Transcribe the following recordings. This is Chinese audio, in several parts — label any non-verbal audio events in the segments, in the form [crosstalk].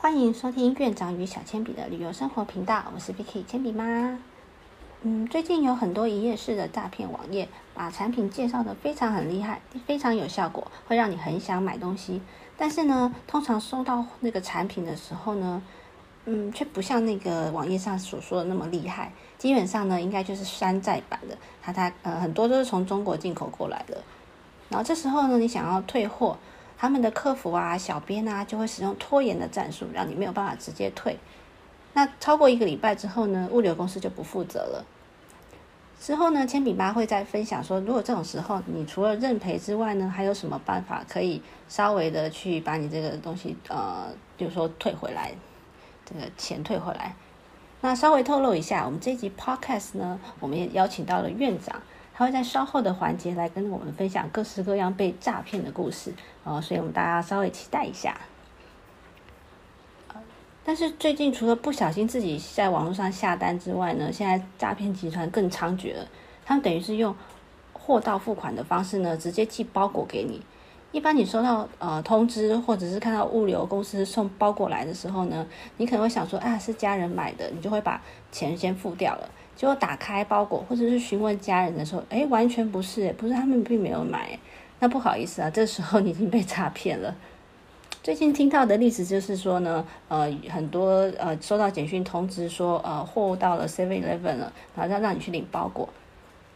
欢迎收听院长与小铅笔的旅游生活频道，我是 Vicky 铅笔妈。嗯，最近有很多一页式的诈骗网页，把产品介绍的非常很厉害，非常有效果，会让你很想买东西。但是呢，通常收到那个产品的时候呢，嗯，却不像那个网页上所说的那么厉害。基本上呢，应该就是山寨版的，它它呃很多都是从中国进口过来的。然后这时候呢，你想要退货。他们的客服啊、小编啊，就会使用拖延的战术，让你没有办法直接退。那超过一个礼拜之后呢，物流公司就不负责了。之后呢，铅笔妈会再分享说，如果这种时候，你除了认赔之外呢，还有什么办法可以稍微的去把你这个东西呃，比如说退回来，这个钱退回来。那稍微透露一下，我们这集 podcast 呢，我们也邀请到了院长。他会在稍后的环节来跟我们分享各式各样被诈骗的故事哦，所以我们大家稍微期待一下。但是最近除了不小心自己在网络上下单之外呢，现在诈骗集团更猖獗了。他们等于是用货到付款的方式呢，直接寄包裹给你。一般你收到呃通知，或者是看到物流公司送包裹来的时候呢，你可能会想说，啊是家人买的，你就会把钱先付掉了。结果打开包裹或者是询问家人的时候，哎，完全不是，不是他们并没有买。那不好意思啊，这时候你已经被诈骗了。最近听到的例子就是说呢，呃，很多呃收到简讯通知说，呃，货物到了 Seven Eleven 了，然后让让你去领包裹。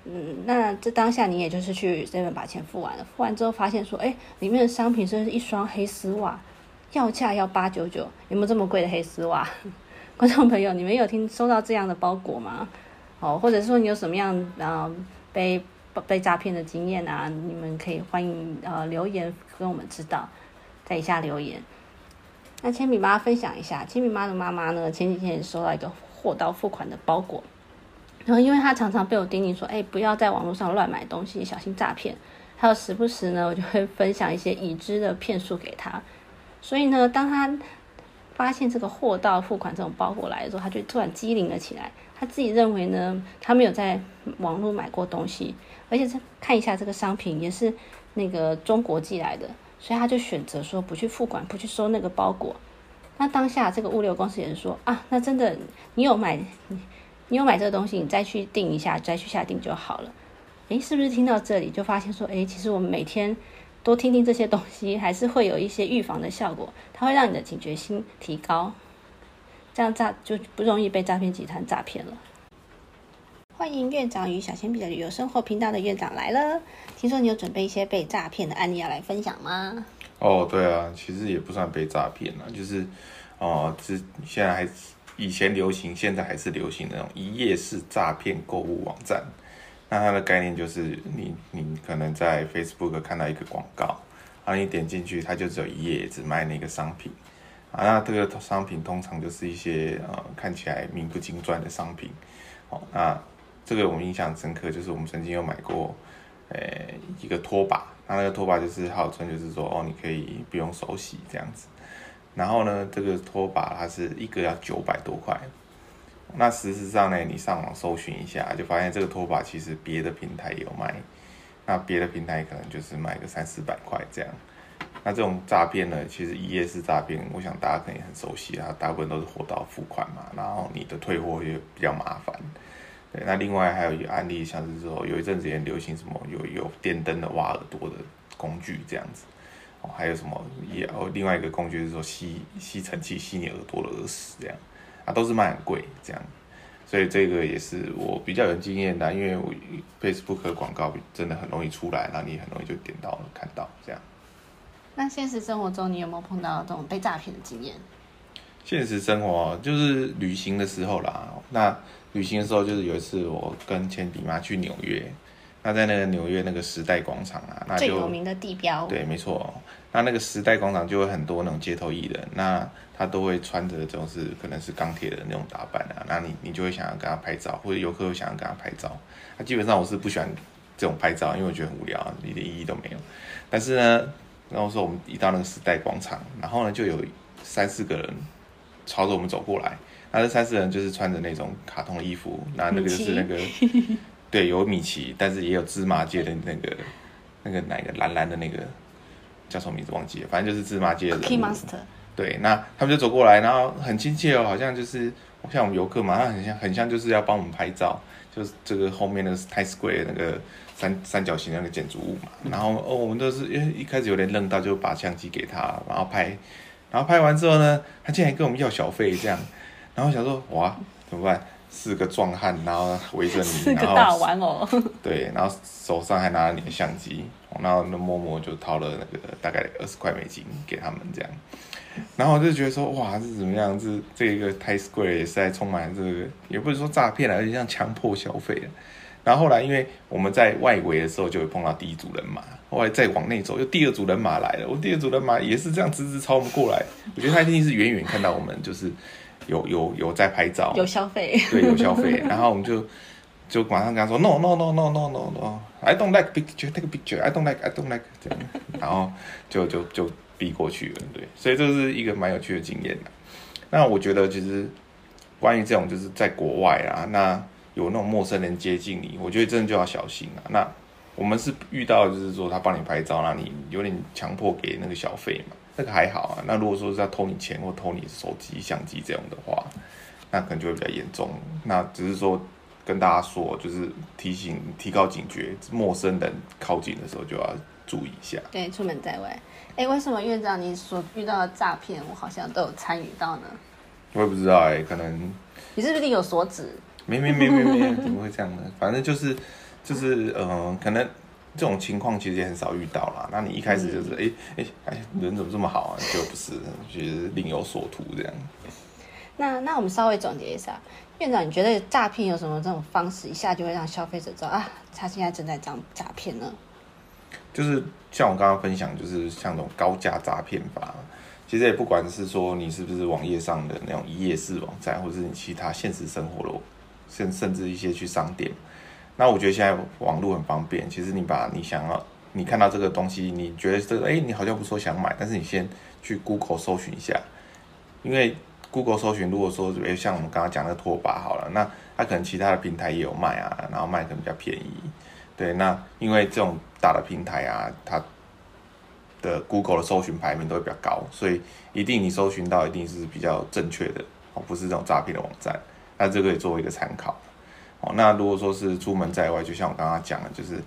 嗯，那这当下你也就是去 Seven 把钱付完了，付完之后发现说，哎，里面的商品是一双黑丝袜，要价要八九九，有没有这么贵的黑丝袜？[laughs] 观众朋友，你们有听收到这样的包裹吗？哦，或者说你有什么样啊被被诈骗的经验啊？你们可以欢迎呃留言跟我们知道，在以下留言。那铅笔妈分享一下，铅笔妈的妈妈呢，前几天也收到一个货到付款的包裹，然后因为她常常被我叮咛说，哎，不要在网络上乱买东西，小心诈骗。还有时不时呢，我就会分享一些已知的骗术给她。所以呢，当她发现这个货到付款这种包裹来的时候，他就突然机灵了起来。他自己认为呢，他没有在网络买过东西，而且看一下这个商品也是那个中国寄来的，所以他就选择说不去付款，不去收那个包裹。那当下这个物流公司也是说啊，那真的你有买，你有买这个东西，你再去订一下，再去下订就好了。诶，是不是听到这里就发现说，诶，其实我们每天多听听这些东西，还是会有一些预防的效果，它会让你的警觉心提高。这样诈就不容易被诈骗集团诈骗了。欢迎院长与小铅笔的旅游生活频道的院长来了。听说你有准备一些被诈骗的案例要来分享吗？哦，对啊，其实也不算被诈骗了，就是哦，这现在还以前流行，现在还是流行那种一夜式诈骗购物网站。那它的概念就是，你你可能在 Facebook 看到一个广告，然后你点进去，它就只有一页，只卖那个商品。啊，那这个商品通常就是一些呃看起来名不经传的商品，哦，那这个我们印象深刻，就是我们曾经有买过，呃，一个拖把，那那个拖把就是号称就是说哦，你可以不用手洗这样子，然后呢，这个拖把它是一个要九百多块，那事实上呢，你上网搜寻一下，就发现这个拖把其实别的平台有卖，那别的平台可能就是卖个三四百块这样。那这种诈骗呢，其实一页式诈骗，我想大家肯定很熟悉啊，大部分都是货到付款嘛，然后你的退货也比较麻烦。对，那另外还有一个案例，像是说有一阵子也流行什么有有电灯的挖耳朵的工具这样子，哦，还有什么也哦，另外一个工具是说吸吸尘器吸你耳朵的耳屎这样，啊，都是卖很贵这样，所以这个也是我比较有经验的，因为我 Facebook 的广告真的很容易出来，那你很容易就点到看到这样。那现实生活中，你有没有碰到这种被诈骗的经验？现实生活就是旅行的时候啦。那旅行的时候，就是有一次我跟铅笔妈去纽约，那在那个纽约那个时代广场啊，那最有名的地标。对，没错。那那个时代广场就会很多那种街头艺人，那他都会穿着这种是可能是钢铁的那种打扮啊，那你你就会想要跟他拍照，或者游客会想要跟他拍照。那基本上我是不喜欢这种拍照，因为我觉得很无聊，一点意义都没有。但是呢。然后说我们一到那个时代广场，然后呢就有三四个人朝着我们走过来。那这三四人就是穿着那种卡通的衣服，那那个就是那个对有米奇，但是也有芝麻街的那个那个哪个蓝蓝的那个叫什么名字忘记了，反正就是芝麻街的人。Monster。对，那他们就走过来，然后很亲切哦，好像就是像我们游客嘛，他很像很像就是要帮我们拍照，就是这个后面那个 Times Square 那个三三角形那个建筑物嘛。然后哦，我们都是因为一开始有点愣到，就把相机给他，然后拍，然后拍完之后呢，他竟然跟我们要小费这样，然后想说哇怎么办？四个壮汉，然后围着你，然后大玩偶，[laughs] 对，然后手上还拿了你的相机，然后那默默就掏了那个大概二十块美金给他们这样，然后我就觉得说哇，这怎么样？这这一个 Times Square 也是在充满这个，也不是说诈骗了，而且像强迫消费了。然后后来因为我们在外围的时候就会碰到第一组人马，后来再往内走又第二组人马来了，我第二组人马也是这样直直朝我们过来，我觉得他一定是远远看到我们就是。有有有在拍照，有消费，[laughs] 对，有消费，然后我们就就马上跟他说，no no no no no no no，I don't like picture，take a picture，I don't like，I don't like，这样，然后就就就逼过去了，对，所以这是一个蛮有趣的经验的。那我觉得其实关于这种就是在国外啊，那有那种陌生人接近你，我觉得真的就要小心啊。那我们是遇到就是说他帮你拍照，那你有点强迫给那个小费嘛。这个还好啊，那如果说是要偷你钱或偷你手机、相机这样的话，那可能就会比较严重。那只是说跟大家说，就是提醒、提高警觉，陌生人靠近的时候就要注意一下。对，出门在外，哎，为什么院长你所遇到的诈骗，我好像都有参与到呢？我也不知道哎，可能你是不是另有所指？没没没没没，怎么会这样呢？反正就是就是嗯，可能。这种情况其实也很少遇到啦。那你一开始就是哎哎哎，人怎么这么好啊？就不是，就是另有所图这样。那那我们稍微总结一下，院长，你觉得诈骗有什么这种方式，一下就会让消费者知道啊，他现在正在讲诈骗呢？就是像我刚刚分享，就是像这种高价诈骗法，其实也不管是说你是不是网页上的那种一页式网站，或者是你其他现实生活的，甚甚至一些去商店。那我觉得现在网络很方便，其实你把你想要，你看到这个东西，你觉得这个，哎，你好像不说想买，但是你先去 Google 搜寻一下，因为 Google 搜寻，如果说，哎，像我们刚刚讲的拖把好了，那它可能其他的平台也有卖啊，然后卖可能比较便宜，对，那因为这种大的平台啊，它的 Google 的搜寻排名都会比较高，所以一定你搜寻到一定是比较正确的，哦，不是这种诈骗的网站，那这个也作为一个参考。哦，那如果说是出门在外，就像我刚刚讲的，就是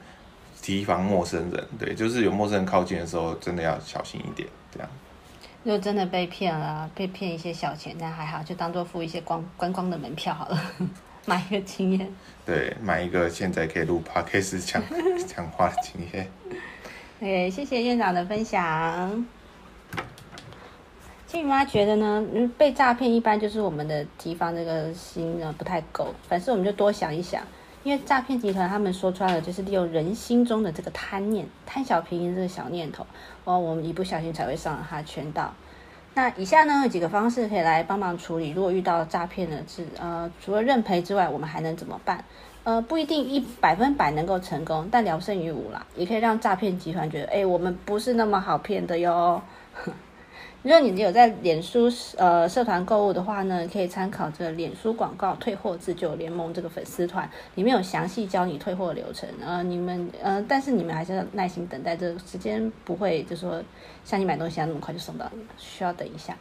提防陌生人，对，就是有陌生人靠近的时候，真的要小心一点，这样。如果真的被骗了，被骗一些小钱，那还好，就当做付一些光观光的门票好了，[laughs] 买一个经验。对，买一个现在可以录 podcast 讲 [laughs] 讲话的经验。对，谢谢院长的分享。青妈觉得呢，嗯，被诈骗一般就是我们的提防这个心呢不太够，反正我们就多想一想，因为诈骗集团他们说穿了就是利用人心中的这个贪念、贪小便宜这个小念头，哦，我们一不小心才会上了他圈套。那以下呢有几个方式可以来帮忙处理，如果遇到诈骗的是呃，除了认赔之外，我们还能怎么办？呃，不一定一百分百能够成功，但聊胜于无啦，也可以让诈骗集团觉得，哎，我们不是那么好骗的哟。如果你有在脸书呃社团购物的话呢，可以参考这脸书广告退货自救联盟这个粉丝团，里面有详细教你退货流程。呃，你们呃，但是你们还是要耐心等待，这个时间不会就说像你买东西那么快就送到，需要等一下。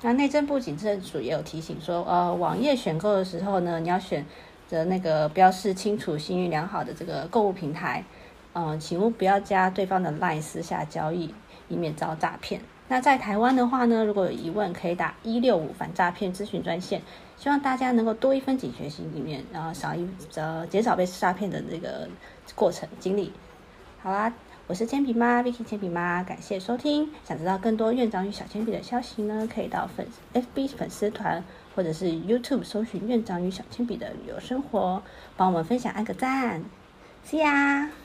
那内政部警政署也有提醒说，呃，网页选购的时候呢，你要选择那个标示清楚、信誉良好的这个购物平台。嗯，请勿不要加对方的 LINE 私下交易，以免遭诈骗。那在台湾的话呢，如果有疑问，可以打一六五反诈骗咨询专线。希望大家能够多一分警觉心，里面然后少一呃减少被诈骗的这个过程经历。好啦，我是铅笔妈 Vicky 铅笔妈，感谢收听。想知道更多院长与小铅笔的消息呢，可以到粉 FB 粉丝团或者是 YouTube 搜寻院长与小铅笔的旅游生活，帮我们分享按个赞，See ya。